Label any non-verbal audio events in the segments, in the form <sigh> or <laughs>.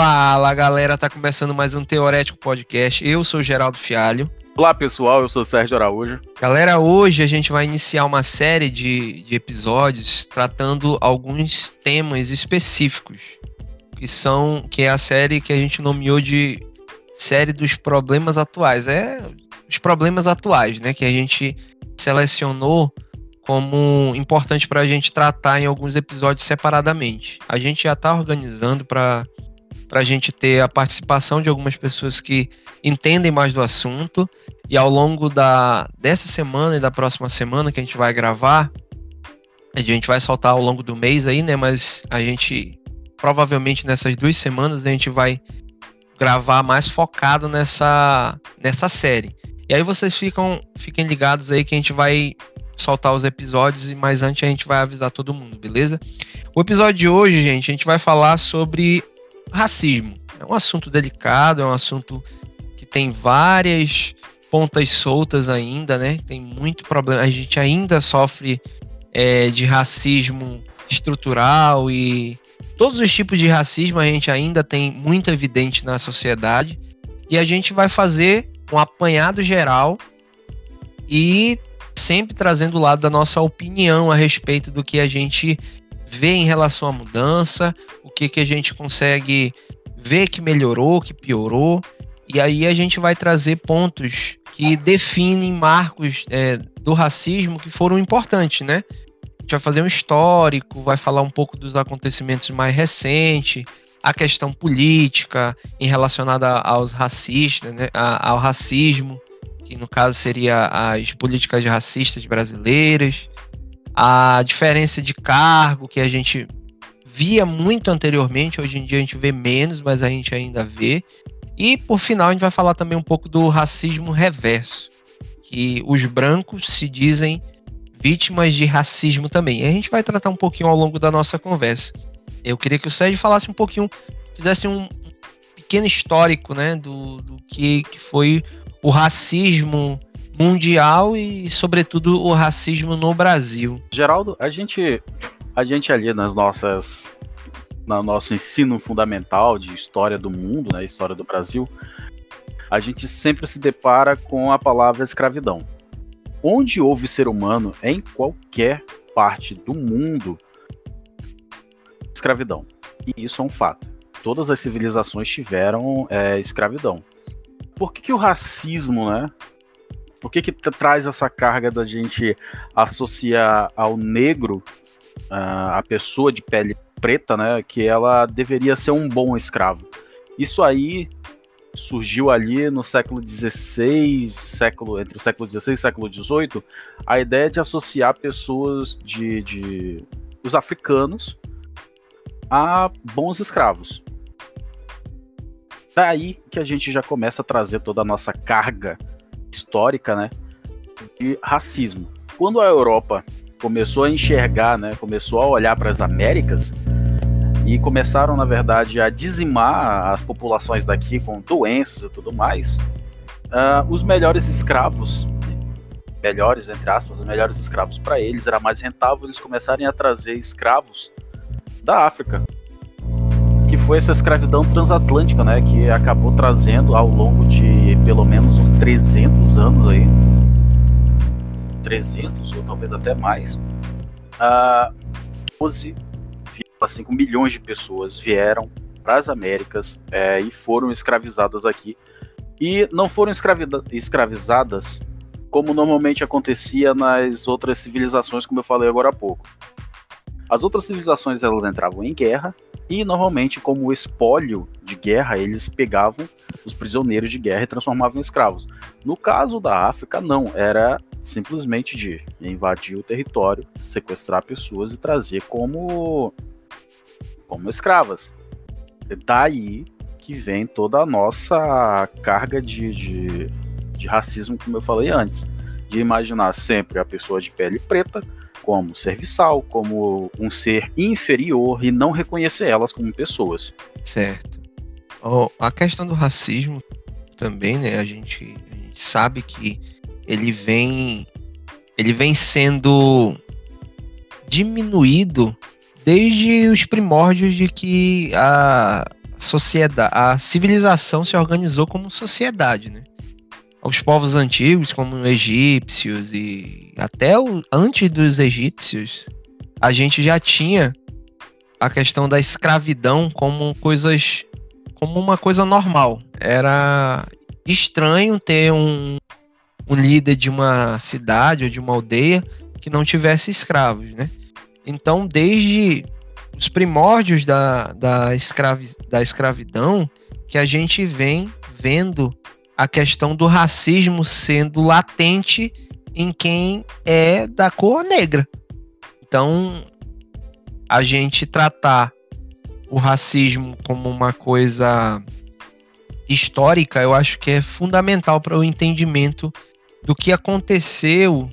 Fala galera, tá começando mais um Teorético Podcast. Eu sou Geraldo Fialho. Olá pessoal, eu sou Sérgio Araújo. Galera, hoje a gente vai iniciar uma série de, de episódios tratando alguns temas específicos, que são que é a série que a gente nomeou de série dos problemas atuais. É os problemas atuais, né? Que a gente selecionou como importante para a gente tratar em alguns episódios separadamente. A gente já está organizando para para a gente ter a participação de algumas pessoas que entendem mais do assunto. E ao longo da, dessa semana e da próxima semana que a gente vai gravar, a gente vai soltar ao longo do mês aí, né? Mas a gente provavelmente nessas duas semanas a gente vai gravar mais focado nessa, nessa série. E aí vocês ficam, fiquem ligados aí que a gente vai soltar os episódios, mas antes a gente vai avisar todo mundo, beleza? O episódio de hoje, gente, a gente vai falar sobre racismo. É um assunto delicado, é um assunto que tem várias pontas soltas ainda, né? Tem muito problema. A gente ainda sofre é, de racismo estrutural e todos os tipos de racismo a gente ainda tem muito evidente na sociedade. E a gente vai fazer um apanhado geral e sempre trazendo o lado da nossa opinião a respeito do que a gente vê em relação à mudança, o que, que a gente consegue ver que melhorou, que piorou, e aí a gente vai trazer pontos que definem marcos é, do racismo que foram importantes, né? A gente vai fazer um histórico, vai falar um pouco dos acontecimentos mais recentes, a questão política em relacionada aos racistas, né? ao racismo, que no caso seria as políticas racistas brasileiras, a diferença de cargo que a gente via muito anteriormente, hoje em dia a gente vê menos, mas a gente ainda vê. E por final a gente vai falar também um pouco do racismo reverso, que os brancos se dizem vítimas de racismo também. E a gente vai tratar um pouquinho ao longo da nossa conversa. Eu queria que o Sérgio falasse um pouquinho, fizesse um pequeno histórico, né, do, do que, que foi o racismo mundial e, sobretudo, o racismo no Brasil. Geraldo, a gente, a gente ali nas nossas, no nosso ensino fundamental de história do mundo, né, história do Brasil, a gente sempre se depara com a palavra escravidão. Onde houve ser humano, em qualquer parte do mundo, escravidão. E isso é um fato. Todas as civilizações tiveram é, escravidão. Por que, que o racismo, né, por que, que traz essa carga da gente associar ao negro, uh, a pessoa de pele preta, né, que ela deveria ser um bom escravo? Isso aí surgiu ali no século XVI, século, entre o século XVI e século XVIII, a ideia de associar pessoas de, de os africanos a bons escravos. Daí que a gente já começa a trazer toda a nossa carga histórica, né, de racismo. Quando a Europa começou a enxergar, né, começou a olhar para as Américas e começaram, na verdade, a dizimar as populações daqui com doenças e tudo mais, uh, os melhores escravos, melhores entre aspas, os melhores escravos para eles era mais rentável eles começarem a trazer escravos da África, que foi essa escravidão transatlântica, né, que acabou trazendo ao longo de pelo menos uns 300 anos aí, 300 ou talvez até mais, uh, 12,5 milhões de pessoas vieram para as Américas é, e foram escravizadas aqui. E não foram escravizadas como normalmente acontecia nas outras civilizações, como eu falei agora há pouco. As outras civilizações elas entravam em guerra e normalmente, como espólio de guerra, eles pegavam os prisioneiros de guerra e transformavam em escravos. No caso da África, não, era simplesmente de invadir o território, sequestrar pessoas e trazer como como escravas. Daí que vem toda a nossa carga de, de, de racismo, como eu falei antes, de imaginar sempre a pessoa de pele preta como serviçal, como um ser inferior e não reconhecer elas como pessoas. Certo. Oh, a questão do racismo também, né? A gente, a gente sabe que ele vem ele vem sendo diminuído desde os primórdios de que a, sociedade, a civilização se organizou como sociedade, né? Os povos antigos, como egípcios e até o, antes dos egípcios, a gente já tinha a questão da escravidão como coisas como uma coisa normal. Era estranho ter um, um líder de uma cidade ou de uma aldeia que não tivesse escravos, né? Então, desde os primórdios da, da, escravi, da escravidão, que a gente vem vendo a questão do racismo sendo latente em quem é da cor negra. Então, a gente tratar o racismo como uma coisa histórica, eu acho que é fundamental para o entendimento do que aconteceu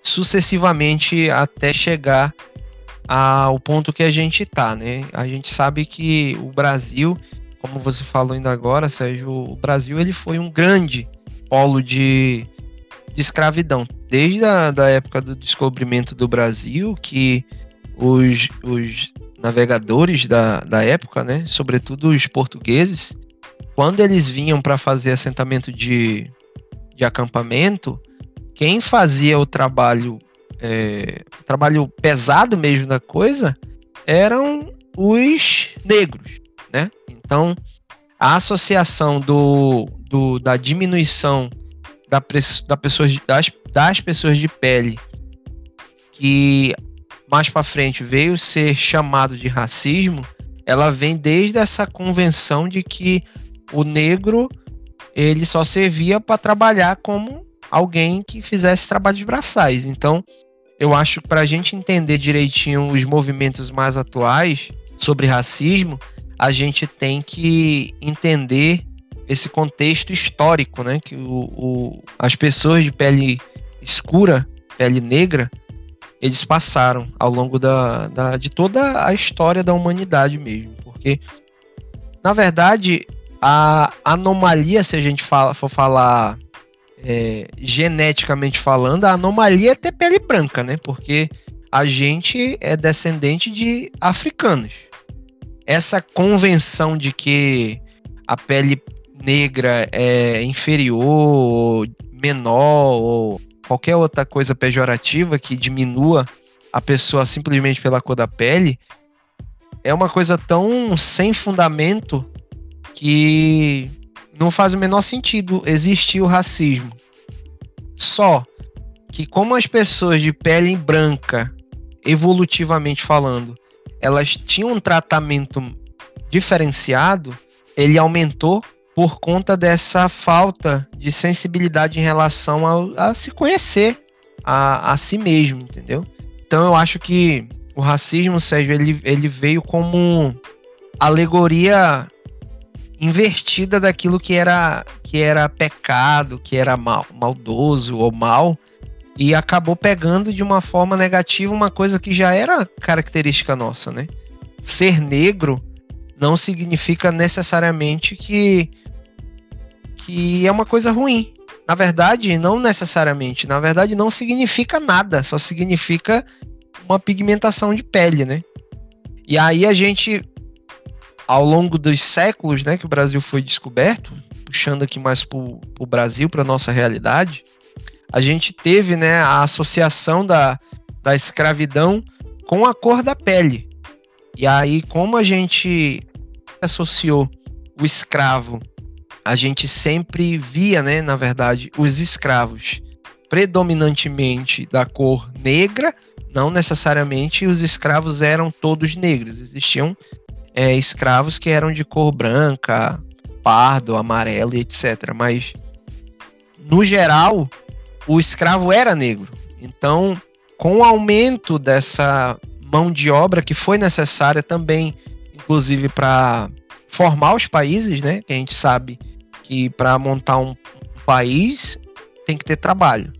sucessivamente até chegar ao ponto que a gente está, né? A gente sabe que o Brasil, como você falou ainda agora, Sérgio, o Brasil ele foi um grande polo de, de escravidão. Desde a da época do descobrimento do Brasil, que os, os navegadores da, da época, né, sobretudo os portugueses, quando eles vinham para fazer assentamento de, de acampamento, quem fazia o trabalho é, trabalho pesado mesmo da coisa eram os negros, né? Então a associação do, do da diminuição da, da pessoas, das, das pessoas de pele que mais para frente veio ser chamado de racismo, ela vem desde essa convenção de que o negro ele só servia para trabalhar como alguém que fizesse trabalhos braçais. Então, eu acho que para a gente entender direitinho os movimentos mais atuais sobre racismo, a gente tem que entender esse contexto histórico, né? Que o, o, as pessoas de pele escura, pele negra, eles passaram ao longo da, da, de toda a história da humanidade mesmo. Porque, na verdade, a anomalia, se a gente fala, for falar é, geneticamente falando, a anomalia é ter pele branca, né? Porque a gente é descendente de africanos. Essa convenção de que a pele negra é inferior, menor, ou qualquer outra coisa pejorativa que diminua a pessoa simplesmente pela cor da pele, é uma coisa tão sem fundamento que não faz o menor sentido existir o racismo. Só que como as pessoas de pele branca, evolutivamente falando, elas tinham um tratamento diferenciado, ele aumentou por conta dessa falta de sensibilidade em relação a, a se conhecer a, a si mesmo, entendeu? Então eu acho que o racismo, Sérgio, ele, ele veio como alegoria invertida daquilo que era que era pecado, que era mal, maldoso ou mal, e acabou pegando de uma forma negativa uma coisa que já era característica nossa, né? Ser negro não significa necessariamente que que é uma coisa ruim. Na verdade, não necessariamente. Na verdade, não significa nada. Só significa uma pigmentação de pele, né? E aí a gente ao longo dos séculos né, que o Brasil foi descoberto, puxando aqui mais para o Brasil, para nossa realidade, a gente teve né, a associação da, da escravidão com a cor da pele. E aí, como a gente associou o escravo, a gente sempre via, né, na verdade, os escravos predominantemente da cor negra, não necessariamente os escravos eram todos negros, existiam é, escravos que eram de cor branca, pardo, amarelo etc. Mas, no geral, o escravo era negro. Então, com o aumento dessa mão de obra que foi necessária também, inclusive para formar os países, né? Que a gente sabe que para montar um país tem que ter trabalho.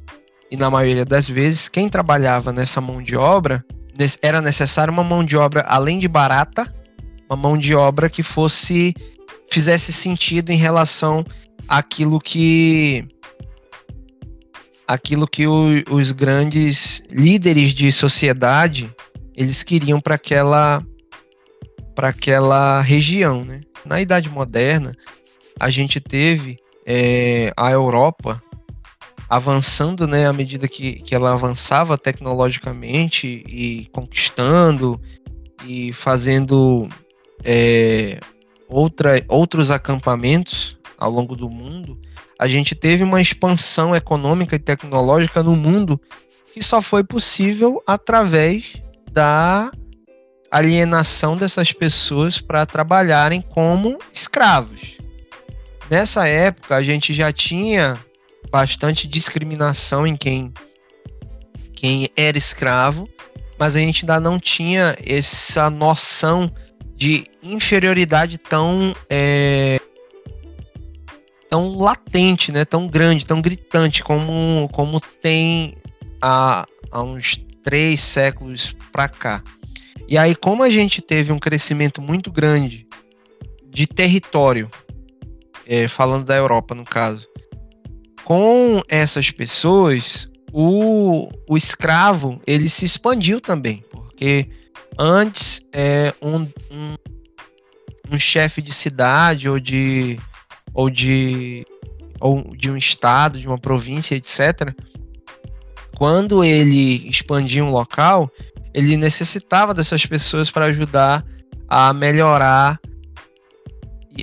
E na maioria das vezes, quem trabalhava nessa mão de obra era necessária uma mão de obra além de barata, uma mão de obra que fosse fizesse sentido em relação àquilo que aquilo que o, os grandes líderes de sociedade eles queriam para aquela para aquela região, né? Na Idade Moderna, a gente teve é, a Europa avançando, né, à medida que, que ela avançava tecnologicamente e conquistando e fazendo é, outra, outros acampamentos ao longo do mundo, a gente teve uma expansão econômica e tecnológica no mundo que só foi possível através da alienação dessas pessoas para trabalharem como escravos. Nessa época, a gente já tinha bastante discriminação em quem, quem era escravo, mas a gente ainda não tinha essa noção de inferioridade tão é, tão latente, né, tão grande, tão gritante como, como tem há, há uns três séculos para cá. E aí, como a gente teve um crescimento muito grande de território, é, falando da Europa no caso, com essas pessoas, o, o escravo ele se expandiu também, porque antes é, um, um, um chefe de cidade ou de ou de ou de um estado, de uma província, etc. Quando ele expandia um local, ele necessitava dessas pessoas para ajudar a melhorar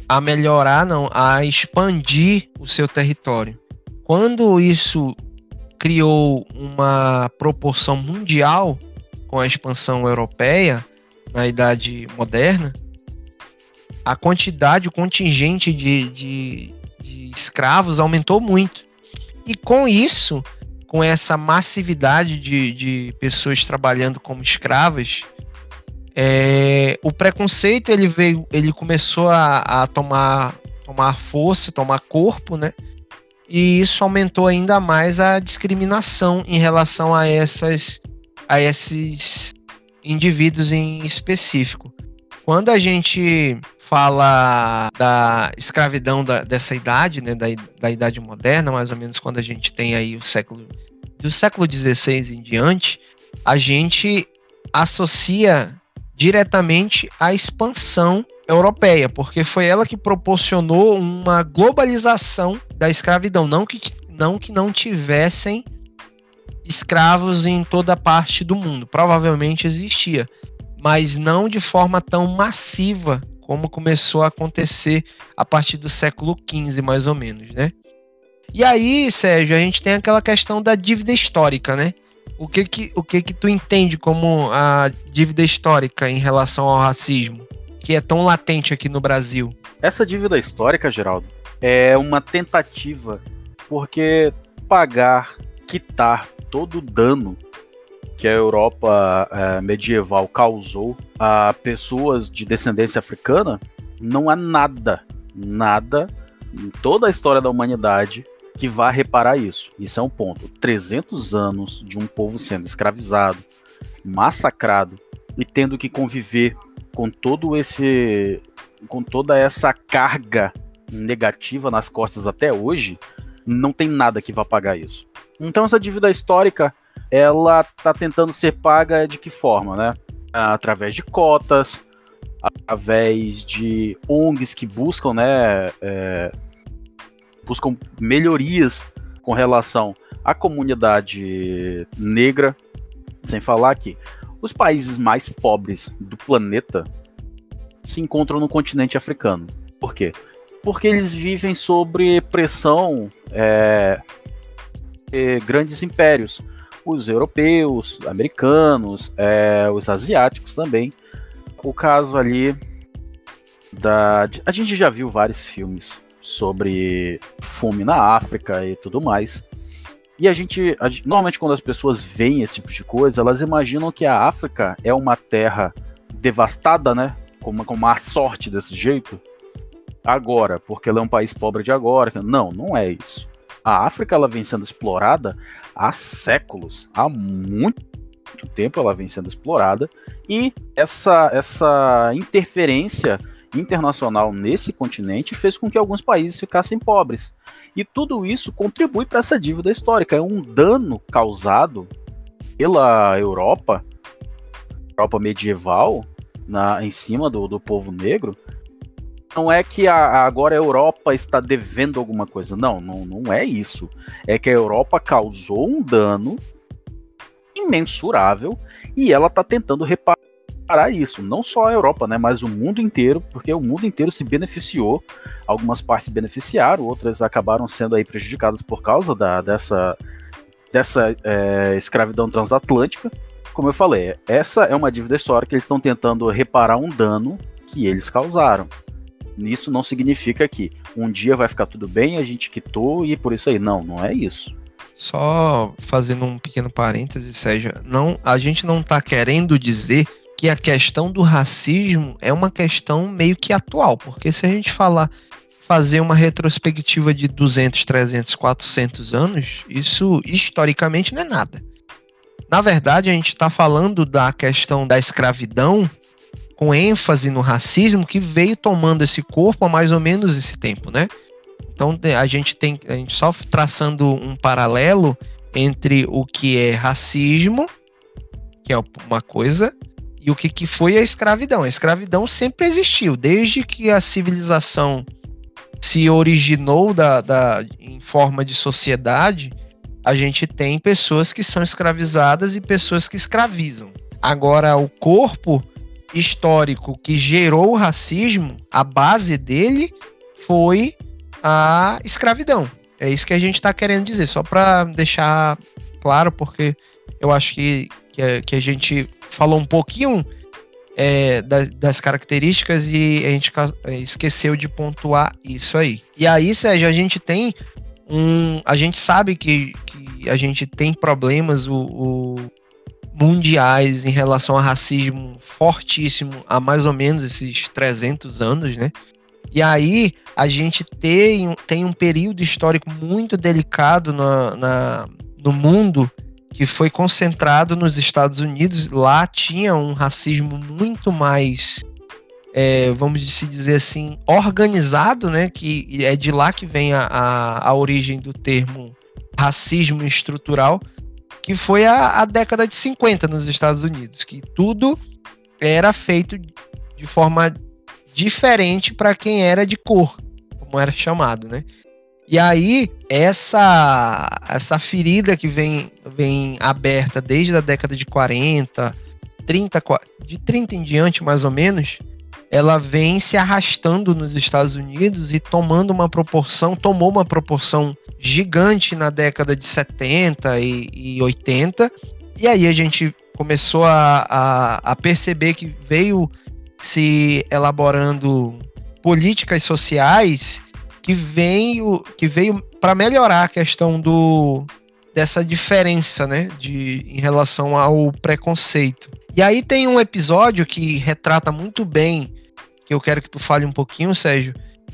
a melhorar não, a expandir o seu território. Quando isso criou uma proporção mundial com a expansão europeia na Idade Moderna, a quantidade, o contingente de, de, de escravos aumentou muito. E com isso, com essa massividade de, de pessoas trabalhando como escravas, é, o preconceito ele veio, ele começou a, a tomar, tomar força, tomar corpo, né? e isso aumentou ainda mais a discriminação em relação a essas a esses indivíduos em específico. Quando a gente fala da escravidão da, dessa idade, né, da, da idade moderna, mais ou menos quando a gente tem aí o século do século XVI em diante, a gente associa diretamente à expansão europeia, porque foi ela que proporcionou uma globalização da escravidão, não que não, que não tivessem escravos em toda parte do mundo, provavelmente existia, mas não de forma tão massiva como começou a acontecer a partir do século XV, mais ou menos, né? E aí, Sérgio, a gente tem aquela questão da dívida histórica, né? O que que, o que que tu entende como a dívida histórica em relação ao racismo? que é tão latente aqui no Brasil? Essa dívida histórica, Geraldo, é uma tentativa porque pagar, quitar todo o dano que a Europa é, medieval causou a pessoas de descendência africana, não há nada, nada em toda a história da humanidade que vá reparar isso. Isso é um ponto. 300 anos de um povo sendo escravizado, massacrado e tendo que conviver com todo esse com toda essa carga negativa nas costas até hoje, não tem nada que vá pagar isso. Então essa dívida histórica, ela tá tentando ser paga de que forma, né? Através de cotas, através de ONGs que buscam, né, é, buscam melhorias com relação à comunidade negra, sem falar que os países mais pobres do planeta se encontram no continente africano. Por quê? Porque eles vivem sob pressão é, de grandes impérios. Os europeus, americanos, é, os asiáticos também. O caso ali da. A gente já viu vários filmes sobre fome na África e tudo mais. E a gente, a, normalmente quando as pessoas veem esse tipo de coisa, elas imaginam que a África é uma terra devastada, né? Com, com má sorte desse jeito. Agora, porque ela é um país pobre de agora. Não, não é isso. A África ela vem sendo explorada há séculos, há muito tempo ela vem sendo explorada e essa essa interferência internacional nesse continente fez com que alguns países ficassem pobres. E tudo isso contribui para essa dívida histórica. É um dano causado pela Europa, Europa medieval, na, em cima do, do povo negro, não é que a, agora a Europa está devendo alguma coisa. Não, não, não é isso. É que a Europa causou um dano imensurável e ela está tentando reparar isso. Não só a Europa, né, mas o mundo inteiro, porque o mundo inteiro se beneficiou. Algumas partes beneficiaram, outras acabaram sendo aí prejudicadas por causa da, dessa, dessa é, escravidão transatlântica. Como eu falei, essa é uma dívida histórica. Eles estão tentando reparar um dano que eles causaram. Isso não significa que um dia vai ficar tudo bem, a gente quitou e por isso aí. Não, não é isso. Só fazendo um pequeno parêntese, Sérgio, não, a gente não está querendo dizer que a questão do racismo é uma questão meio que atual, porque se a gente falar fazer uma retrospectiva de 200, 300, 400 anos, isso historicamente não é nada. Na verdade, a gente está falando da questão da escravidão com ênfase no racismo que veio tomando esse corpo há mais ou menos esse tempo, né? Então a gente tem a gente só traçando um paralelo entre o que é racismo, que é uma coisa, e o que, que foi a escravidão. A escravidão sempre existiu, desde que a civilização se originou da, da, em forma de sociedade, a gente tem pessoas que são escravizadas e pessoas que escravizam. Agora, o corpo histórico que gerou o racismo, a base dele foi a escravidão. É isso que a gente está querendo dizer, só para deixar claro, porque eu acho que, que, a, que a gente falou um pouquinho é, das, das, características e a gente é, esqueceu de pontuar isso aí. E aí, Sérgio, a gente tem um. A gente sabe que, que a gente tem problemas, o, o mundiais em relação ao racismo fortíssimo há mais ou menos esses 300 anos, né? E aí a gente tem, tem um período histórico muito delicado na, na, no mundo que foi concentrado nos Estados Unidos. Lá tinha um racismo muito mais, é, vamos dizer assim, organizado, né? Que é de lá que vem a, a, a origem do termo racismo estrutural que foi a, a década de 50 nos Estados Unidos, que tudo era feito de forma diferente para quem era de cor, como era chamado, né? E aí, essa essa ferida que vem, vem aberta desde a década de 40, 30, de 30 em diante, mais ou menos, ela vem se arrastando nos Estados Unidos e tomando uma proporção, tomou uma proporção gigante na década de 70 e, e 80. E aí a gente começou a, a, a perceber que veio se elaborando políticas sociais que veio que veio para melhorar a questão do dessa diferença, né, de em relação ao preconceito. E aí tem um episódio que retrata muito bem que eu quero que tu fale um pouquinho, Sérgio,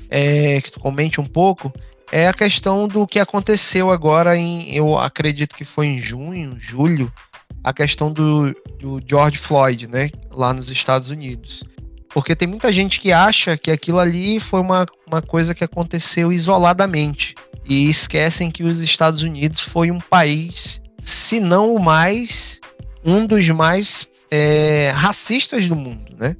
é, que tu comente um pouco, é a questão do que aconteceu agora em, eu acredito que foi em junho, julho, a questão do, do George Floyd, né, lá nos Estados Unidos. Porque tem muita gente que acha que aquilo ali foi uma, uma coisa que aconteceu isoladamente. E esquecem que os Estados Unidos foi um país, se não o mais, um dos mais é, racistas do mundo, né?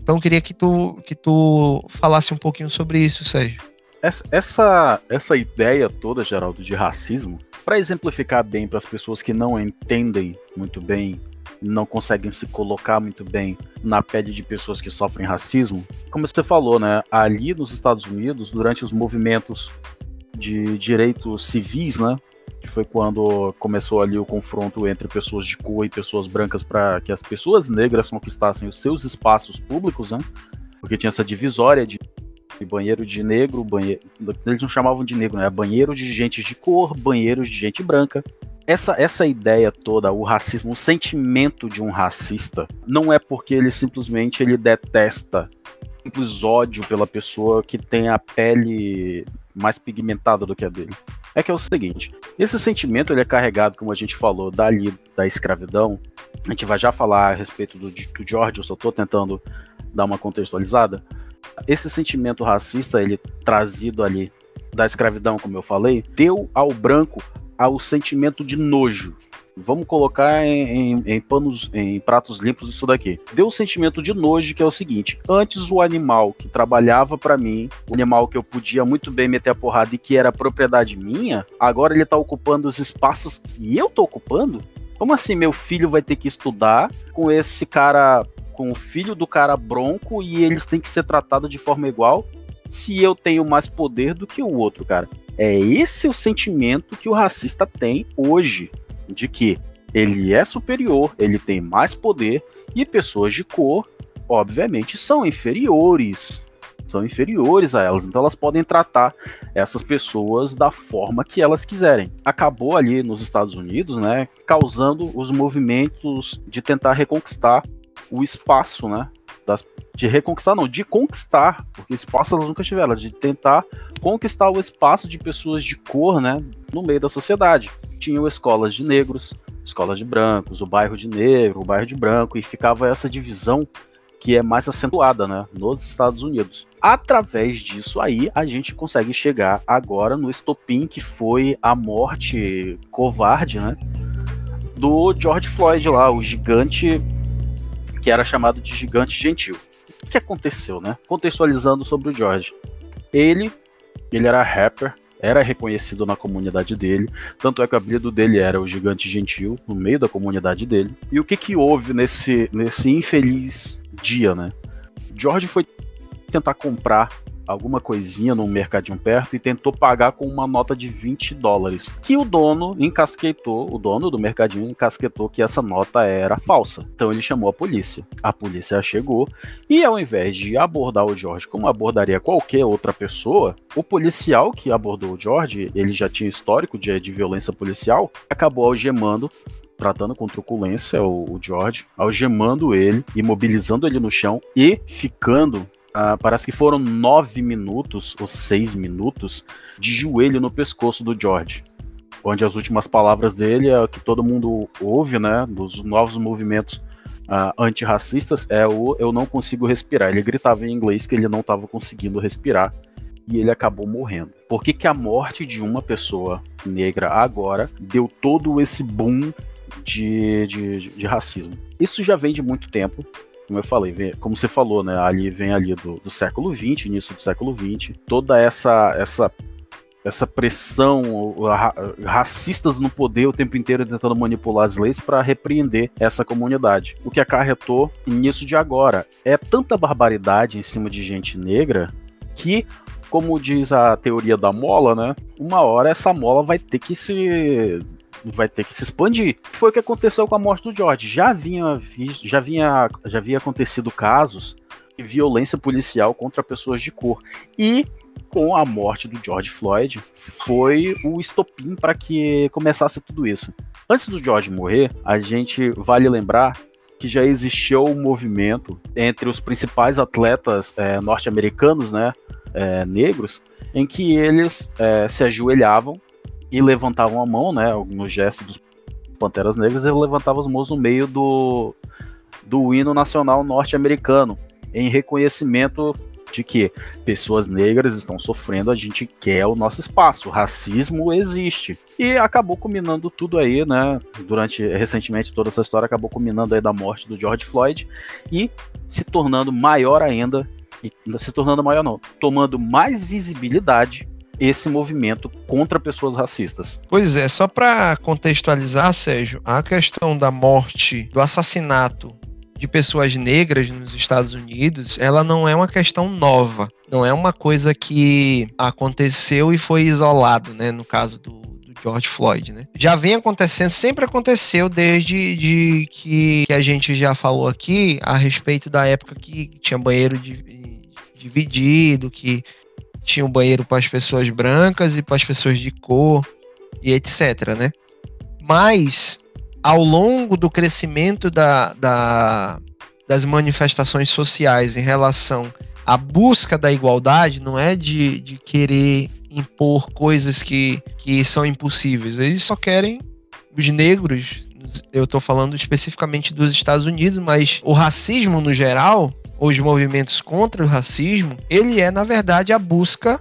Então queria que tu, que tu falasse um pouquinho sobre isso, Sérgio. Essa, essa, essa ideia toda, Geraldo, de racismo, para exemplificar bem para as pessoas que não entendem muito bem, não conseguem se colocar muito bem na pele de pessoas que sofrem racismo, como você falou, né? Ali nos Estados Unidos, durante os movimentos de direitos civis, né? que foi quando começou ali o confronto entre pessoas de cor e pessoas brancas para que as pessoas negras conquistassem os seus espaços públicos, né? Porque tinha essa divisória de banheiro de negro, banheiro, eles não chamavam de negro, né? Banheiro de gente de cor, banheiros de gente branca. Essa, essa ideia toda, o racismo, o sentimento de um racista, não é porque ele simplesmente ele detesta simples ódio pela pessoa que tem a pele mais pigmentada do que a dele é que é o seguinte: esse sentimento ele é carregado, como a gente falou, dali da escravidão. A gente vai já falar a respeito do, do George, eu só estou tentando dar uma contextualizada. Esse sentimento racista, ele trazido ali da escravidão, como eu falei, deu ao branco ao sentimento de nojo. Vamos colocar em, em, em, panos, em pratos limpos isso daqui. Deu um sentimento de nojo que é o seguinte: antes o animal que trabalhava para mim, o animal que eu podia muito bem meter a porrada e que era propriedade minha, agora ele tá ocupando os espaços que eu tô ocupando? Como assim meu filho vai ter que estudar com esse cara, com o filho do cara bronco e eles têm que ser tratados de forma igual? Se eu tenho mais poder do que o outro, cara. É esse o sentimento que o racista tem hoje, de que ele é superior, ele tem mais poder e pessoas de cor, obviamente, são inferiores. São inferiores a elas, então elas podem tratar essas pessoas da forma que elas quiserem. Acabou ali nos Estados Unidos, né, causando os movimentos de tentar reconquistar o espaço, né, das, de reconquistar, não, de conquistar, porque espaço elas nunca tiveram, de tentar conquistar o espaço de pessoas de cor, né, no meio da sociedade. Tinham escolas de negros, escolas de brancos, o bairro de negro, o bairro de branco, e ficava essa divisão que é mais acentuada, né, nos Estados Unidos. Através disso aí, a gente consegue chegar agora no estopim que foi a morte covarde, né, do George Floyd lá, o gigante que era chamado de gigante gentil. O que aconteceu, né? Contextualizando sobre o George. Ele, ele era rapper, era reconhecido na comunidade dele, tanto é que o apelido dele era o Gigante Gentil, no meio da comunidade dele. E o que que houve nesse, nesse infeliz dia, né? George foi tentar comprar alguma coisinha no mercadinho perto e tentou pagar com uma nota de 20 dólares. Que o dono encasquetou, o dono do mercadinho encasquetou que essa nota era falsa. Então ele chamou a polícia. A polícia chegou e ao invés de abordar o George como abordaria qualquer outra pessoa, o policial que abordou o George, ele já tinha histórico de, de violência policial, acabou algemando tratando com truculência o, o, George, algemando ele, imobilizando ele no chão e ficando Uh, parece que foram nove minutos ou seis minutos de joelho no pescoço do George. Onde as últimas palavras dele é que todo mundo ouve, né? Dos novos movimentos uh, antirracistas, é o eu não consigo respirar. Ele gritava em inglês que ele não estava conseguindo respirar e ele acabou morrendo. Por que, que a morte de uma pessoa negra agora deu todo esse boom de, de, de racismo? Isso já vem de muito tempo como eu falei, vem, como você falou, né? Ali vem ali do, do século XX, início do século XX, toda essa essa essa pressão ra, racistas no poder o tempo inteiro tentando manipular as leis para repreender essa comunidade. O que acarretou nisso de agora é tanta barbaridade em cima de gente negra que como diz a teoria da mola, né? Uma hora essa mola vai ter que se vai ter que se expandir. Foi o que aconteceu com a morte do George. Já vinha, já vinha, já havia acontecido casos de violência policial contra pessoas de cor. E com a morte do George Floyd foi o estopim para que começasse tudo isso. Antes do George morrer, a gente vale lembrar que já existiu um movimento entre os principais atletas é, norte-americanos, né, é, negros, em que eles é, se ajoelhavam e levantavam a mão, né, no gesto dos Panteras Negras, eles levantavam as mãos no meio do, do hino nacional norte-americano, em reconhecimento de que pessoas negras estão sofrendo, a gente quer o nosso espaço, o racismo existe. E acabou culminando tudo aí, né? Durante recentemente toda essa história acabou culminando aí da morte do George Floyd e se tornando maior ainda, e se tornando maior não, tomando mais visibilidade esse movimento contra pessoas racistas. Pois é, só para contextualizar, Sérgio, a questão da morte, do assassinato de pessoas negras nos Estados Unidos, ela não é uma questão nova, não é uma coisa que aconteceu e foi isolado, né, no caso do, George Floyd, né? Já vem acontecendo, sempre aconteceu desde de que, que, a gente já falou aqui a respeito da época que tinha banheiro de, dividido, que tinha um banheiro para as pessoas brancas e para as pessoas de cor e etc, né? Mas ao longo do crescimento da, da, das manifestações sociais em relação à busca da igualdade, não é de, de querer impor coisas que, que são impossíveis. Eles só querem os negros, eu estou falando especificamente dos Estados Unidos, mas o racismo no geral, os movimentos contra o racismo, ele é, na verdade, a busca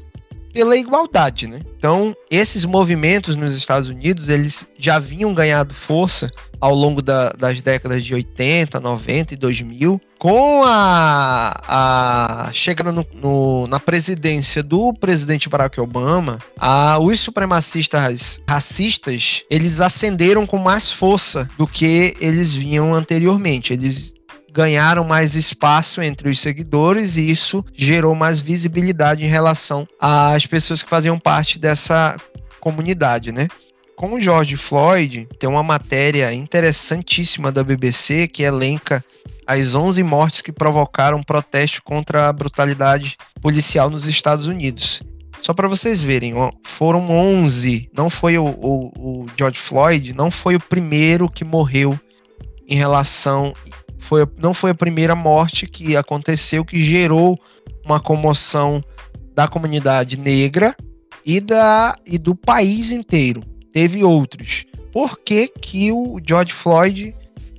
pela igualdade, né? Então, esses movimentos nos Estados Unidos, eles já vinham ganhado força ao longo da, das décadas de 80, 90 e 2000, com a, a chegada no, no, na presidência do presidente Barack Obama, a, os supremacistas racistas eles ascenderam com mais força do que eles vinham anteriormente. Eles ganharam mais espaço entre os seguidores e isso gerou mais visibilidade em relação às pessoas que faziam parte dessa comunidade, né? Com o George Floyd, tem uma matéria interessantíssima da BBC que elenca as 11 mortes que provocaram protesto contra a brutalidade policial nos Estados Unidos. Só para vocês verem, foram 11. Não foi o, o, o, George Floyd, não foi o primeiro que morreu em relação foi, não foi a primeira morte que aconteceu que gerou uma comoção da comunidade negra e, da, e do país inteiro. Teve outros. Por que, que o George Floyd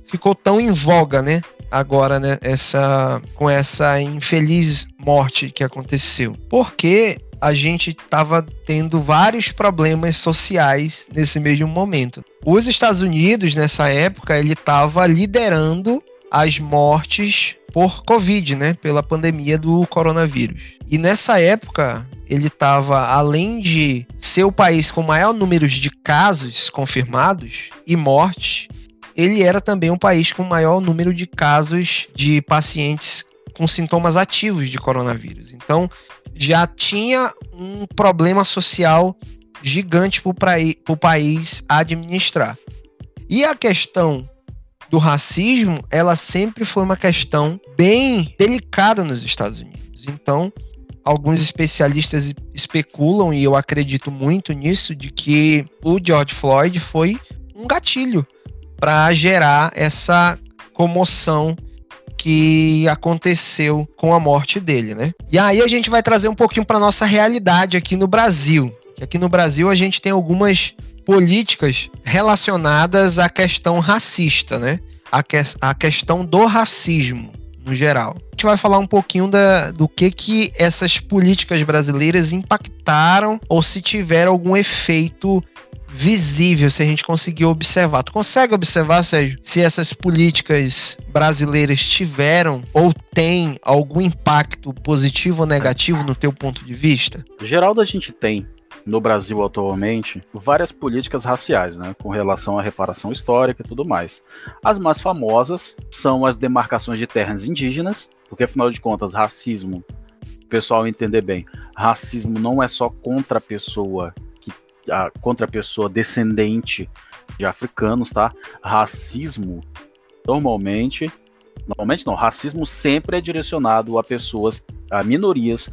ficou tão em voga, né? Agora, né, essa, com essa infeliz morte que aconteceu. Porque a gente estava tendo vários problemas sociais nesse mesmo momento. Os Estados Unidos, nessa época, ele estava liderando as mortes por Covid, né? Pela pandemia do coronavírus. E nessa época, ele estava, além de ser o país com maior número de casos confirmados e mortes, ele era também um país com maior número de casos de pacientes com sintomas ativos de coronavírus. Então, já tinha um problema social gigante para o país administrar. E a questão do racismo, ela sempre foi uma questão bem delicada nos Estados Unidos. Então, alguns especialistas especulam, e eu acredito muito nisso, de que o George Floyd foi um gatilho para gerar essa comoção que aconteceu com a morte dele, né? E aí a gente vai trazer um pouquinho para nossa realidade aqui no Brasil. Aqui no Brasil a gente tem algumas políticas relacionadas à questão racista, né? A, que, a questão do racismo no geral. A gente vai falar um pouquinho da, do que que essas políticas brasileiras impactaram ou se tiveram algum efeito visível, se a gente conseguiu observar. Tu consegue observar, Sérgio, se essas políticas brasileiras tiveram ou têm algum impacto positivo ou negativo no teu ponto de vista? Geraldo, a gente tem no Brasil atualmente várias políticas raciais, né, com relação à reparação histórica e tudo mais. As mais famosas são as demarcações de terras indígenas, porque afinal de contas, racismo, pessoal entender bem, racismo não é só contra a pessoa que a, contra a pessoa descendente de africanos, tá? Racismo normalmente normalmente não, racismo sempre é direcionado a pessoas, a minorias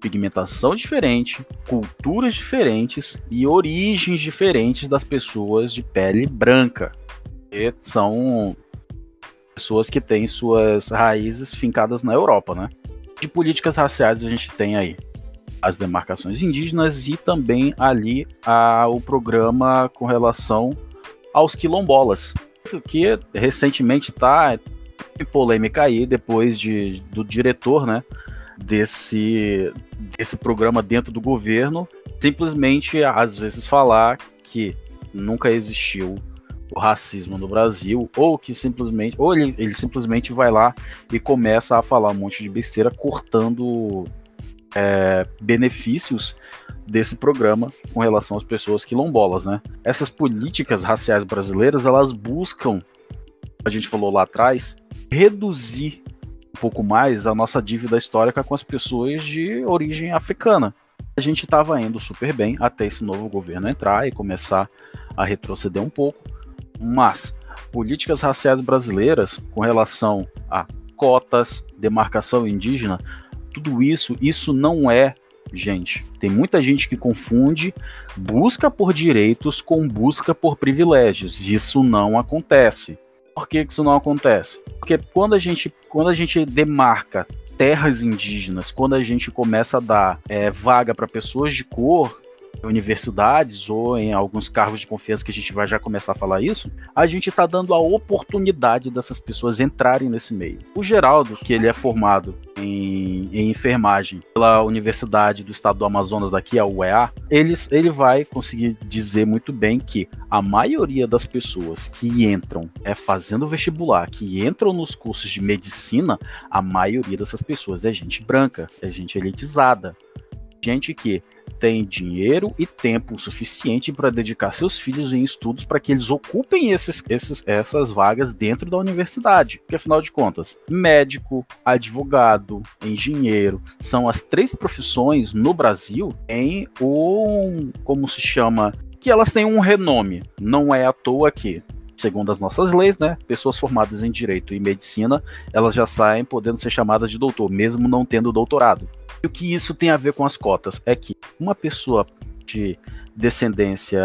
pigmentação diferente, culturas diferentes e origens diferentes das pessoas de pele branca. E são pessoas que têm suas raízes fincadas na Europa, né? De políticas raciais a gente tem aí as demarcações indígenas e também ali a, o programa com relação aos quilombolas, que recentemente está em polêmica aí depois de, do diretor, né, desse, desse programa dentro do governo, simplesmente às vezes falar que nunca existiu o racismo no Brasil, ou que simplesmente, ou ele, ele simplesmente vai lá e começa a falar um monte de besteira, cortando é, benefícios desse programa com relação às pessoas quilombolas, né? Essas políticas raciais brasileiras, elas buscam, a gente falou lá atrás, reduzir pouco mais a nossa dívida histórica com as pessoas de origem africana. A gente estava indo super bem até esse novo governo entrar e começar a retroceder um pouco, mas políticas raciais brasileiras com relação a cotas, demarcação indígena, tudo isso, isso não é, gente. Tem muita gente que confunde busca por direitos com busca por privilégios. Isso não acontece. Por que, isso não acontece? Porque quando a gente, quando a gente demarca terras indígenas, quando a gente começa a dar é, vaga para pessoas de cor, universidades ou em alguns cargos de confiança que a gente vai já começar a falar isso, a gente está dando a oportunidade dessas pessoas entrarem nesse meio. O Geraldo, que ele é formado em, em enfermagem pela Universidade do Estado do Amazonas daqui, a UEA, ele, ele vai conseguir dizer muito bem que a maioria das pessoas que entram é fazendo vestibular, que entram nos cursos de medicina, a maioria dessas pessoas é gente branca, é gente elitizada, gente que tem dinheiro e tempo suficiente para dedicar seus filhos em estudos para que eles ocupem esses, esses, essas vagas dentro da universidade. Porque, afinal de contas, médico, advogado, engenheiro são as três profissões no Brasil em um, como se chama, que elas têm um renome. Não é à toa que segundo as nossas leis, né, pessoas formadas em direito e medicina, elas já saem podendo ser chamadas de doutor, mesmo não tendo doutorado. E o que isso tem a ver com as cotas? É que uma pessoa de descendência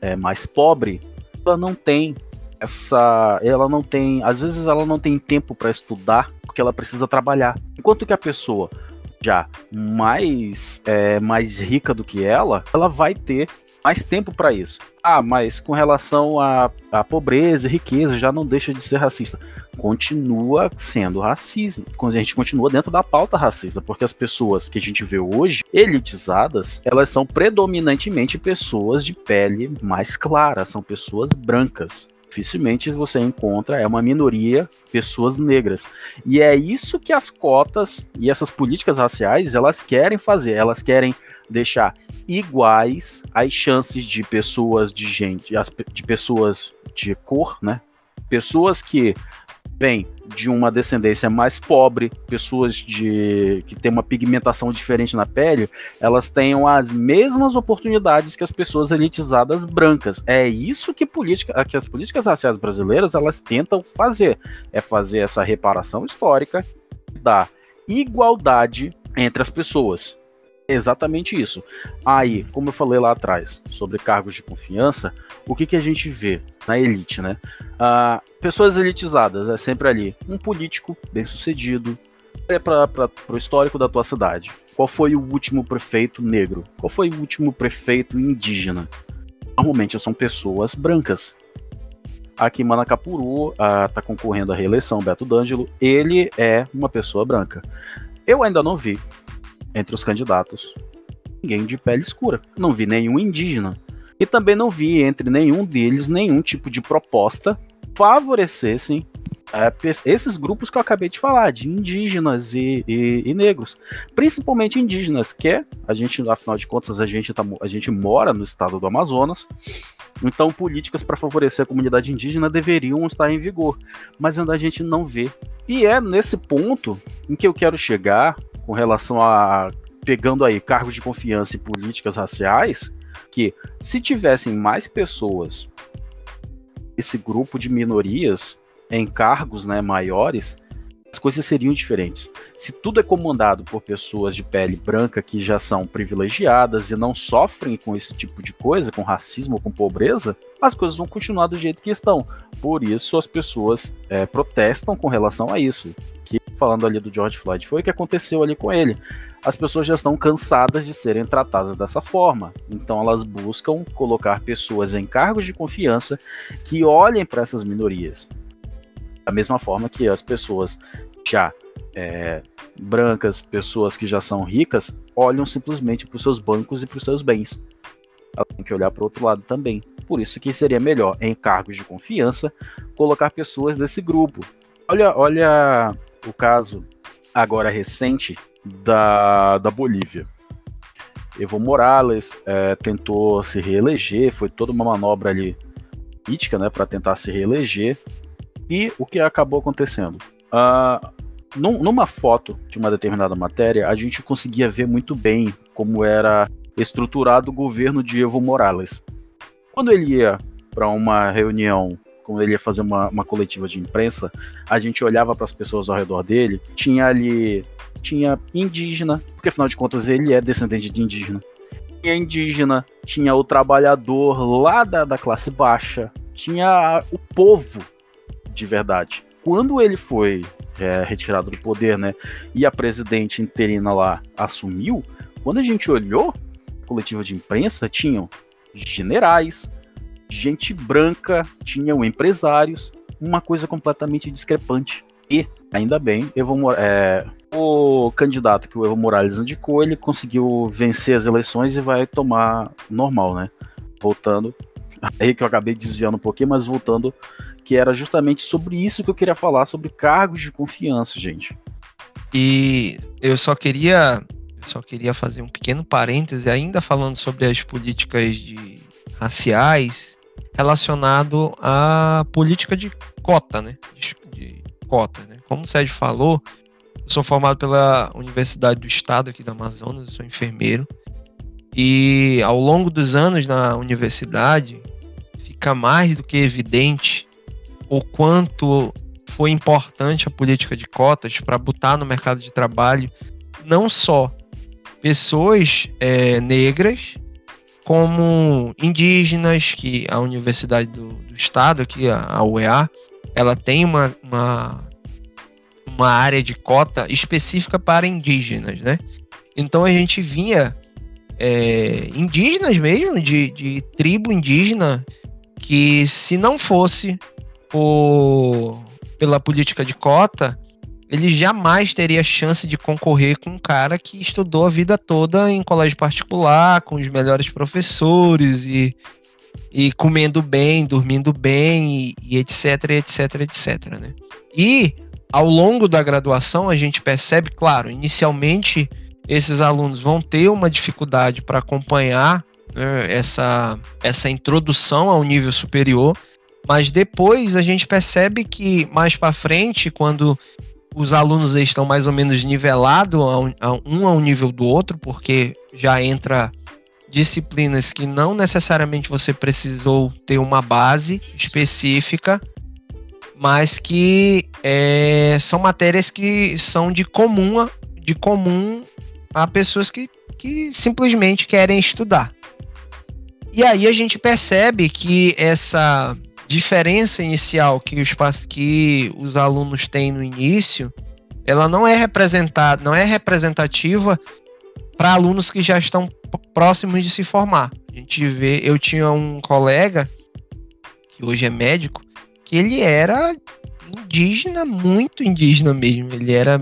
é, mais pobre, ela não tem essa. Ela não tem. Às vezes ela não tem tempo para estudar, porque ela precisa trabalhar. Enquanto que a pessoa já mais, é, mais rica do que ela, ela vai ter mais tempo para isso. Ah, mas com relação à, à pobreza e riqueza, já não deixa de ser racista. Continua sendo racismo. A gente continua dentro da pauta racista, porque as pessoas que a gente vê hoje, elitizadas, elas são predominantemente pessoas de pele mais clara, são pessoas brancas dificilmente você encontra, é uma minoria, pessoas negras. E é isso que as cotas e essas políticas raciais, elas querem fazer, elas querem deixar iguais as chances de pessoas de gente, de pessoas de cor, né? Pessoas que vêm de uma descendência mais pobre, pessoas de que têm uma pigmentação diferente na pele, elas tenham as mesmas oportunidades que as pessoas elitizadas brancas. É isso que, política, que as políticas raciais brasileiras elas tentam fazer, é fazer essa reparação histórica da igualdade entre as pessoas exatamente isso. Aí, como eu falei lá atrás, sobre cargos de confiança, o que, que a gente vê na elite, né? Ah, pessoas elitizadas, é sempre ali um político bem sucedido, é para o histórico da tua cidade. Qual foi o último prefeito negro? Qual foi o último prefeito indígena? Normalmente são pessoas brancas. Aqui em Manacapuru ah, concorrendo à reeleição Beto D'Angelo. Ele é uma pessoa branca. Eu ainda não vi entre os candidatos ninguém de pele escura. Não vi nenhum indígena. E também não vi entre nenhum deles nenhum tipo de proposta favorecessem é, esses grupos que eu acabei de falar, de indígenas e, e, e, negros, principalmente indígenas, que é, a gente, afinal de contas, a gente, tá, a gente mora no estado do Amazonas, então políticas para favorecer a comunidade indígena deveriam estar em vigor, mas ainda a gente não vê. E é nesse ponto em que eu quero chegar com relação a pegando aí cargos de confiança e políticas raciais, que se tivessem mais pessoas, esse grupo de minorias em cargos né, maiores, as coisas seriam diferentes. Se tudo é comandado por pessoas de pele branca que já são privilegiadas e não sofrem com esse tipo de coisa, com racismo, com pobreza, as coisas vão continuar do jeito que estão. Por isso as pessoas é, protestam com relação a isso falando ali do George Floyd, foi o que aconteceu ali com ele. As pessoas já estão cansadas de serem tratadas dessa forma. Então elas buscam colocar pessoas em cargos de confiança que olhem para essas minorias. Da mesma forma que as pessoas já é, brancas, pessoas que já são ricas, olham simplesmente para os seus bancos e para os seus bens. Ela tem que olhar para o outro lado também. Por isso que seria melhor, em cargos de confiança, colocar pessoas desse grupo. Olha, olha o caso agora recente da, da Bolívia. Evo Morales é, tentou se reeleger, foi toda uma manobra ali política, né, para tentar se reeleger. E o que acabou acontecendo? Uh, num, numa foto de uma determinada matéria, a gente conseguia ver muito bem como era estruturado o governo de Evo Morales. Quando ele ia para uma reunião quando ele ia fazer uma, uma coletiva de imprensa, a gente olhava para as pessoas ao redor dele, tinha ali, tinha indígena, porque afinal de contas ele é descendente de indígena. Tinha indígena, tinha o trabalhador lá da, da classe baixa, tinha o povo de verdade. Quando ele foi é, retirado do poder, né, e a presidente interina lá assumiu, quando a gente olhou, coletiva de imprensa tinham generais, gente branca, tinham empresários, uma coisa completamente discrepante. E, ainda bem, Evo, é, o candidato que o Evo Morales indicou, ele conseguiu vencer as eleições e vai tomar normal, né? Voltando, <laughs> aí que eu acabei desviando um pouquinho, mas voltando, que era justamente sobre isso que eu queria falar, sobre cargos de confiança, gente. E eu só queria só queria fazer um pequeno parêntese ainda falando sobre as políticas de raciais relacionado à política de cota, né? De, de cota, né? Como o Sérgio falou, eu sou formado pela Universidade do Estado aqui da Amazonas, sou enfermeiro. E ao longo dos anos na universidade, fica mais do que evidente o quanto foi importante a política de cotas para botar no mercado de trabalho não só pessoas é, negras, como indígenas, que a Universidade do, do Estado, aqui a, UEA, ela tem uma, uma, uma área de cota específica para indígenas, né? Então a gente vinha é, indígenas mesmo, de, de tribo indígena, que se não fosse por, pela política de cota, ele jamais teria chance de concorrer com um cara que estudou a vida toda em colégio particular, com os melhores professores e, e comendo bem, dormindo bem, e, e etc, etc, etc. Né? E ao longo da graduação a gente percebe, claro, inicialmente esses alunos vão ter uma dificuldade para acompanhar né, essa, essa introdução ao nível superior, mas depois a gente percebe que mais para frente, quando os alunos estão mais ou menos nivelados um ao nível do outro, porque já entra disciplinas que não necessariamente você precisou ter uma base específica, mas que é, são matérias que são de comum, de comum a pessoas que, que simplesmente querem estudar. E aí a gente percebe que essa diferença inicial que os, que os alunos têm no início, ela não é representada, não é representativa para alunos que já estão próximos de se formar. A gente vê, eu tinha um colega que hoje é médico, que ele era indígena, muito indígena mesmo. Ele era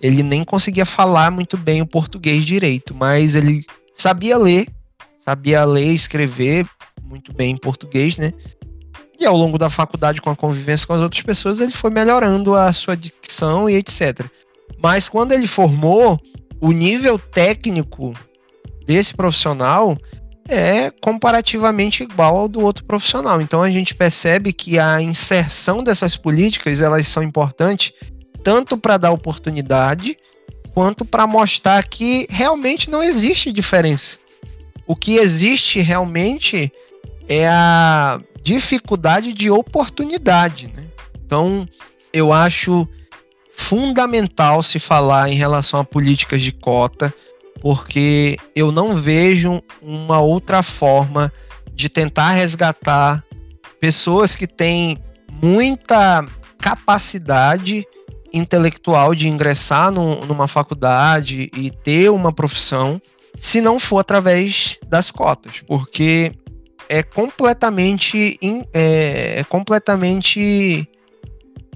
ele nem conseguia falar muito bem o português direito, mas ele sabia ler, sabia ler e escrever muito bem em português, né? E ao longo da faculdade, com a convivência com as outras pessoas, ele foi melhorando a sua dicção e etc. Mas quando ele formou, o nível técnico desse profissional é comparativamente igual ao do outro profissional. Então a gente percebe que a inserção dessas políticas elas são importantes tanto para dar oportunidade quanto para mostrar que realmente não existe diferença. O que existe realmente é a dificuldade de oportunidade. Né? Então, eu acho fundamental se falar em relação a políticas de cota, porque eu não vejo uma outra forma de tentar resgatar pessoas que têm muita capacidade intelectual de ingressar no, numa faculdade e ter uma profissão, se não for através das cotas, porque é completamente é, é completamente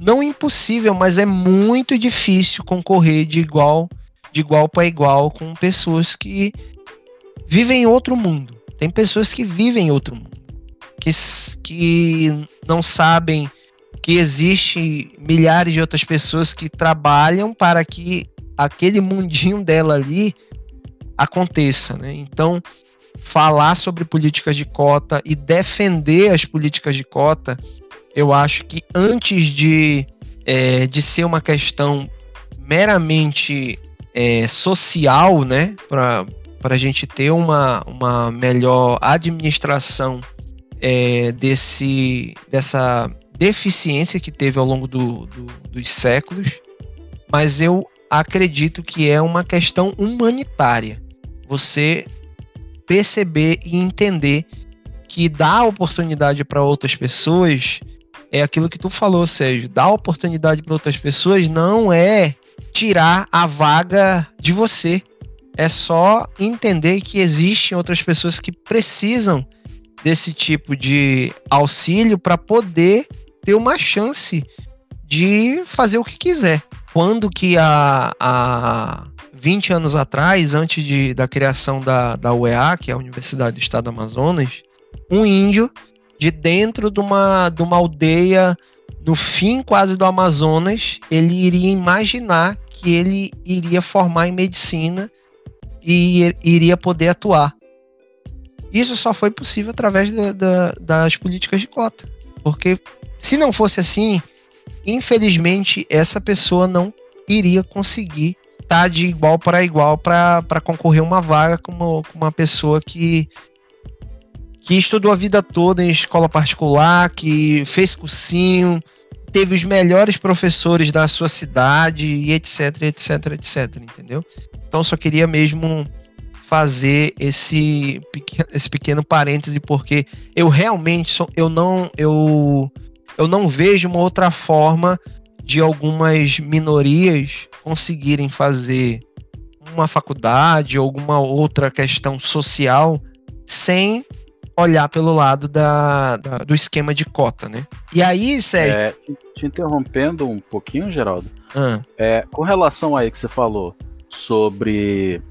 não impossível, mas é muito difícil concorrer de igual de igual para igual com pessoas que vivem em outro mundo. Tem pessoas que vivem em outro mundo, que, que não sabem que existe milhares de outras pessoas que trabalham para que aquele mundinho dela ali aconteça, né? Então, falar sobre políticas de cota e defender as políticas de cota, eu acho que antes de, é, de ser uma questão meramente é, social, né, para a gente ter uma, uma melhor administração é, desse, dessa deficiência que teve ao longo do, do, dos séculos, mas eu acredito que é uma questão humanitária. Você perceber e entender que dar oportunidade para outras pessoas é aquilo que tu falou, Sérgio. Dar oportunidade para outras pessoas não é tirar a vaga de você. é só entender que existem outras pessoas que precisam desse tipo de auxílio para poder ter uma chance de fazer o que quiser. Quando que a, a 20 anos atrás, antes de, da criação da, da UEA, que é a Universidade do Estado do Amazonas, um índio de dentro de uma, de uma aldeia no fim quase do Amazonas, ele iria imaginar que ele iria formar em medicina e iria poder atuar. Isso só foi possível através da, da, das políticas de cota. Porque se não fosse assim, infelizmente essa pessoa não iria conseguir estar de igual para igual para concorrer uma vaga com uma, com uma pessoa que que estudou a vida toda em escola particular, que fez cursinho, teve os melhores professores da sua cidade e etc, etc, etc, entendeu? Então só queria mesmo fazer esse pequeno, esse pequeno parêntese porque eu realmente sou, eu não eu eu não vejo uma outra forma de algumas minorias conseguirem fazer uma faculdade ou alguma outra questão social sem olhar pelo lado da, da, do esquema de cota, né? E aí, Sérgio. É, te interrompendo um pouquinho, Geraldo. Ah. É, com relação aí que você falou sobre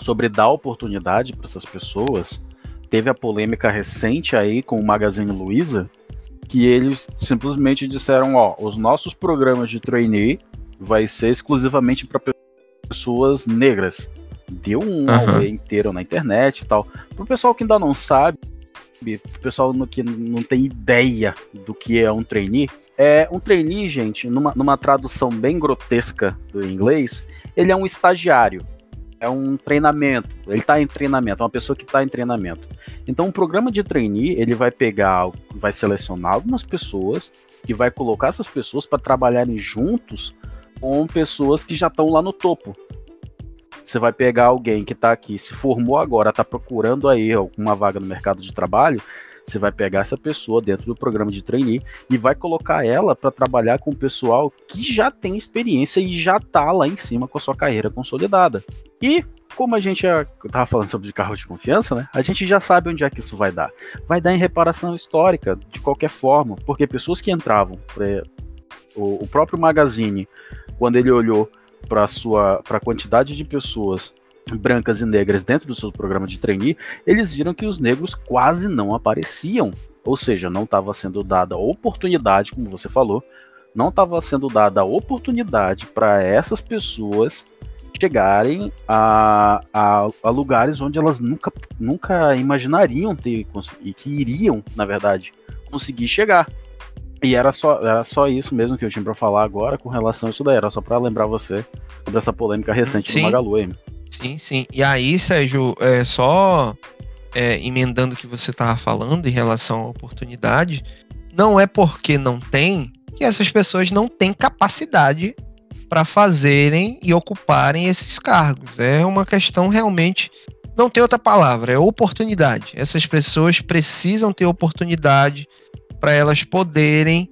sobre dar oportunidade para essas pessoas, teve a polêmica recente aí com o Magazine Luiza, que eles simplesmente disseram, ó, os nossos programas de trainee vai ser exclusivamente para pessoas negras deu um uhum. inteiro na internet e tal. Pro pessoal que ainda não sabe, pro pessoal que não tem ideia do que é um trainee, é um trainee, gente, numa, numa tradução bem grotesca do inglês, ele é um estagiário. É um treinamento. Ele está em treinamento, é uma pessoa que está em treinamento. Então, um programa de trainee, ele vai pegar, vai selecionar algumas pessoas e vai colocar essas pessoas para trabalharem juntos com pessoas que já estão lá no topo. Você vai pegar alguém que está aqui, se formou agora, está procurando aí uma vaga no mercado de trabalho, você vai pegar essa pessoa dentro do programa de trainee e vai colocar ela para trabalhar com o pessoal que já tem experiência e já está lá em cima com a sua carreira consolidada. E como a gente já estava falando sobre carro de confiança, né? A gente já sabe onde é que isso vai dar. Vai dar em reparação histórica, de qualquer forma, porque pessoas que entravam, o, o próprio Magazine, quando ele olhou para para a quantidade de pessoas brancas e negras dentro do seu programa de trainee, eles viram que os negros quase não apareciam, ou seja, não estava sendo dada oportunidade, como você falou, não estava sendo dada oportunidade para essas pessoas chegarem a, a, a, lugares onde elas nunca, nunca imaginariam ter e que iriam, na verdade, conseguir chegar. E era só, era só isso mesmo que eu tinha pra falar agora com relação a isso daí. Era só pra lembrar você sobre essa polêmica recente sim. do Magalu aí. Sim, sim. E aí, Sérgio, é, só é, emendando o que você tava falando em relação à oportunidade, não é porque não tem que essas pessoas não têm capacidade para fazerem e ocuparem esses cargos. É uma questão realmente. Não tem outra palavra, é oportunidade. Essas pessoas precisam ter oportunidade para elas poderem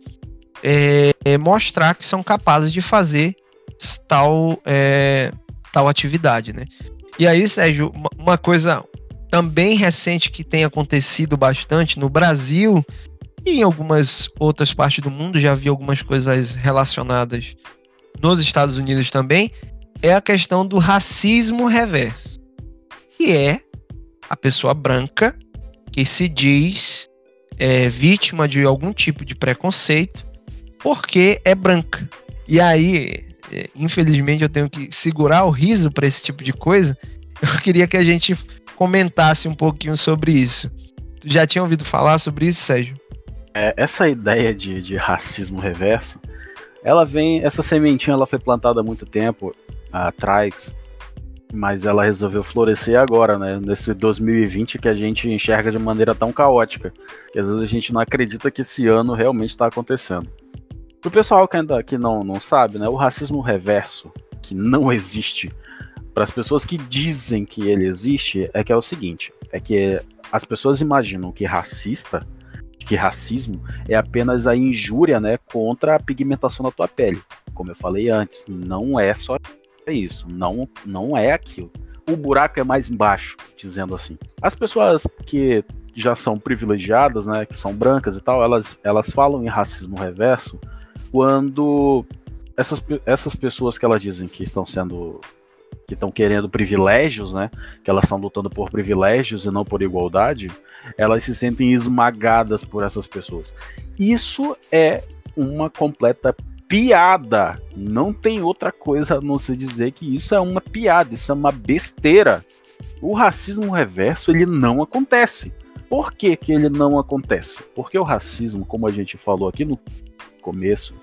é, mostrar que são capazes de fazer tal, é, tal atividade, né? E aí, Sérgio, uma coisa também recente que tem acontecido bastante no Brasil e em algumas outras partes do mundo, já vi algumas coisas relacionadas nos Estados Unidos também, é a questão do racismo reverso, que é a pessoa branca que se diz é, vítima de algum tipo de preconceito porque é branca. E aí, infelizmente, eu tenho que segurar o riso para esse tipo de coisa. <laughs> Eu queria que a gente comentasse um pouquinho sobre isso. Tu já tinha ouvido falar sobre isso, Sérgio? É, essa ideia de, de racismo reverso, ela vem, essa sementinha ela foi plantada há muito tempo atrás mas ela resolveu florescer agora, né? Nesse 2020 que a gente enxerga de maneira tão caótica, que às vezes a gente não acredita que esse ano realmente está acontecendo. Para o pessoal que ainda que não, não sabe, né? O racismo reverso, que não <laughs> existe, para as pessoas que dizem que ele existe, é que é o seguinte: é que as pessoas imaginam que racista, que racismo é apenas a injúria, né, contra a pigmentação da tua pele. Como eu falei antes, não é só isso, não, não é aquilo. O buraco é mais embaixo, dizendo assim. As pessoas que já são privilegiadas, né, que são brancas e tal, elas, elas falam em racismo reverso quando essas, essas pessoas que elas dizem que estão sendo que estão querendo privilégios, né? Que elas estão lutando por privilégios e não por igualdade, elas se sentem esmagadas por essas pessoas. Isso é uma completa piada. Não tem outra coisa a não se dizer que isso é uma piada, isso é uma besteira. O racismo reverso ele não acontece. Por que, que ele não acontece? Porque o racismo, como a gente falou aqui no começo,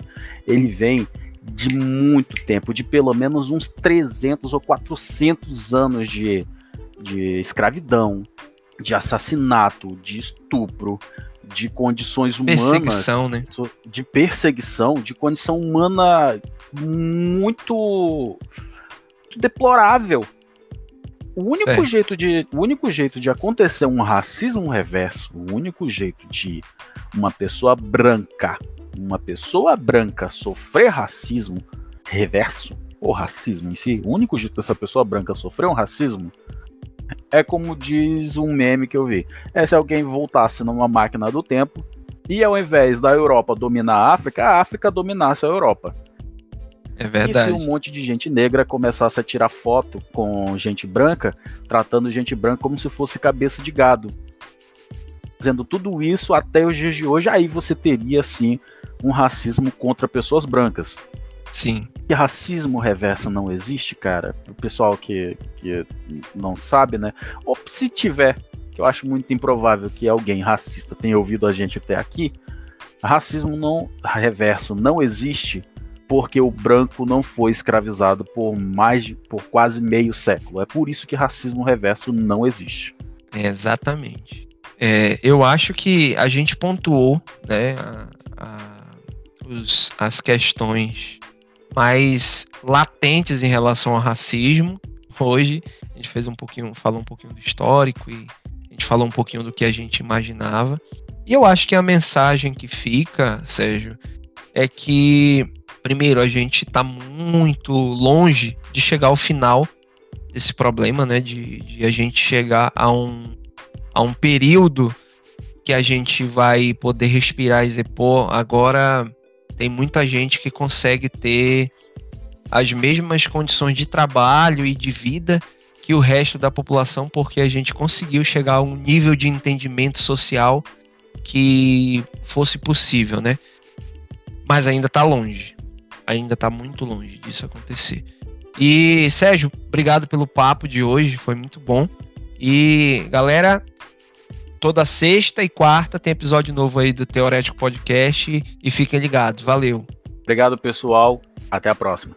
ele vem de muito tempo, de pelo menos uns 300 ou 400 anos de, de escravidão, de assassinato, de estupro, de condições humanas. Perseguição, né? De perseguição, de condição humana muito deplorável. O único, jeito de, o único jeito de acontecer um racismo reverso, o único jeito de uma pessoa branca uma pessoa branca sofrer racismo reverso, ou racismo em si, o único jeito dessa pessoa branca sofrer um racismo é como diz um meme que eu vi. É se alguém voltasse numa máquina do tempo e ao invés da Europa dominar a África, a África dominasse a Europa. É verdade. E se um monte de gente negra começasse a tirar foto com gente branca, tratando gente branca como se fosse cabeça de gado. Fazendo tudo isso até os dias de hoje, aí você teria sim um racismo contra pessoas brancas. Sim. E racismo reverso não existe, cara. O pessoal que, que não sabe, né? Ou se tiver, que eu acho muito improvável que alguém racista tenha ouvido a gente até aqui, racismo não reverso não existe porque o branco não foi escravizado por mais de, por quase meio século. É por isso que racismo reverso não existe. Exatamente. É, eu acho que a gente pontuou né, a, a os, as questões mais latentes em relação ao racismo. Hoje a gente fez um pouquinho, falou um pouquinho do histórico e a gente falou um pouquinho do que a gente imaginava. E eu acho que a mensagem que fica, Sérgio, é que primeiro a gente está muito longe de chegar ao final desse problema, né? De, de a gente chegar a um, a um período que a gente vai poder respirar e dizer, pô, agora tem muita gente que consegue ter as mesmas condições de trabalho e de vida que o resto da população, porque a gente conseguiu chegar a um nível de entendimento social que fosse possível, né? Mas ainda está longe, ainda está muito longe disso acontecer. E Sérgio, obrigado pelo papo de hoje, foi muito bom. E galera, Toda sexta e quarta tem episódio novo aí do Teorético Podcast e fiquem ligados. Valeu. Obrigado, pessoal. Até a próxima.